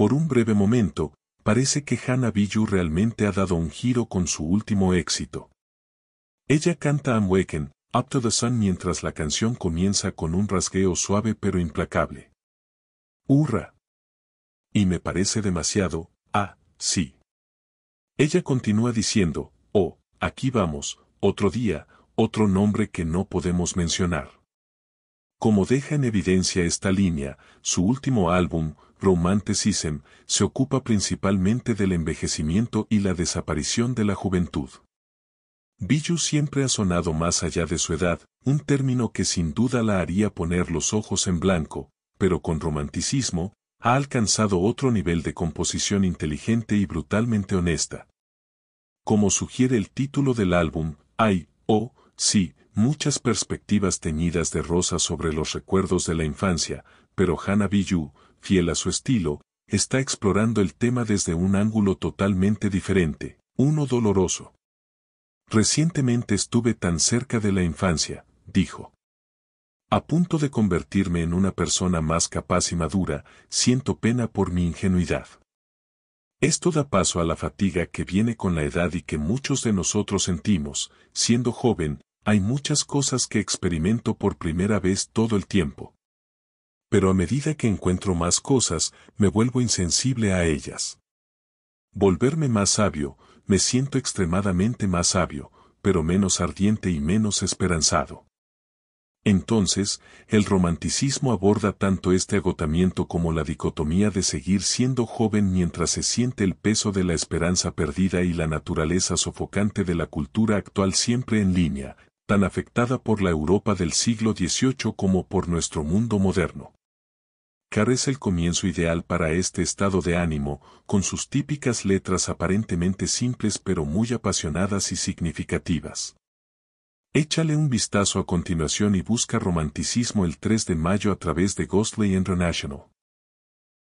Por un breve momento, parece que Hannah Biju realmente ha dado un giro con su último éxito. Ella canta I'm Waken, Up to the Sun mientras la canción comienza con un rasgueo suave pero implacable. ¡Hurra! Y me parece demasiado, ah, sí. Ella continúa diciendo, oh, aquí vamos, otro día, otro nombre que no podemos mencionar. Como deja en evidencia esta línea, su último álbum, Romanticism, se ocupa principalmente del envejecimiento y la desaparición de la juventud. Biju siempre ha sonado más allá de su edad, un término que sin duda la haría poner los ojos en blanco, pero con romanticismo, ha alcanzado otro nivel de composición inteligente y brutalmente honesta. Como sugiere el título del álbum, hay, oh, sí, muchas perspectivas teñidas de rosa sobre los recuerdos de la infancia, pero Hannah Biju, fiel a su estilo, está explorando el tema desde un ángulo totalmente diferente, uno doloroso. Recientemente estuve tan cerca de la infancia, dijo. A punto de convertirme en una persona más capaz y madura, siento pena por mi ingenuidad. Esto da paso a la fatiga que viene con la edad y que muchos de nosotros sentimos, siendo joven, hay muchas cosas que experimento por primera vez todo el tiempo. Pero a medida que encuentro más cosas, me vuelvo insensible a ellas. Volverme más sabio, me siento extremadamente más sabio, pero menos ardiente y menos esperanzado. Entonces, el romanticismo aborda tanto este agotamiento como la dicotomía de seguir siendo joven mientras se siente el peso de la esperanza perdida y la naturaleza sofocante de la cultura actual siempre en línea, tan afectada por la Europa del siglo XVIII como por nuestro mundo moderno. Car es el comienzo ideal para este estado de ánimo, con sus típicas letras aparentemente simples pero muy apasionadas y significativas. Échale un vistazo a continuación y busca romanticismo el 3 de mayo a través de Ghostly International.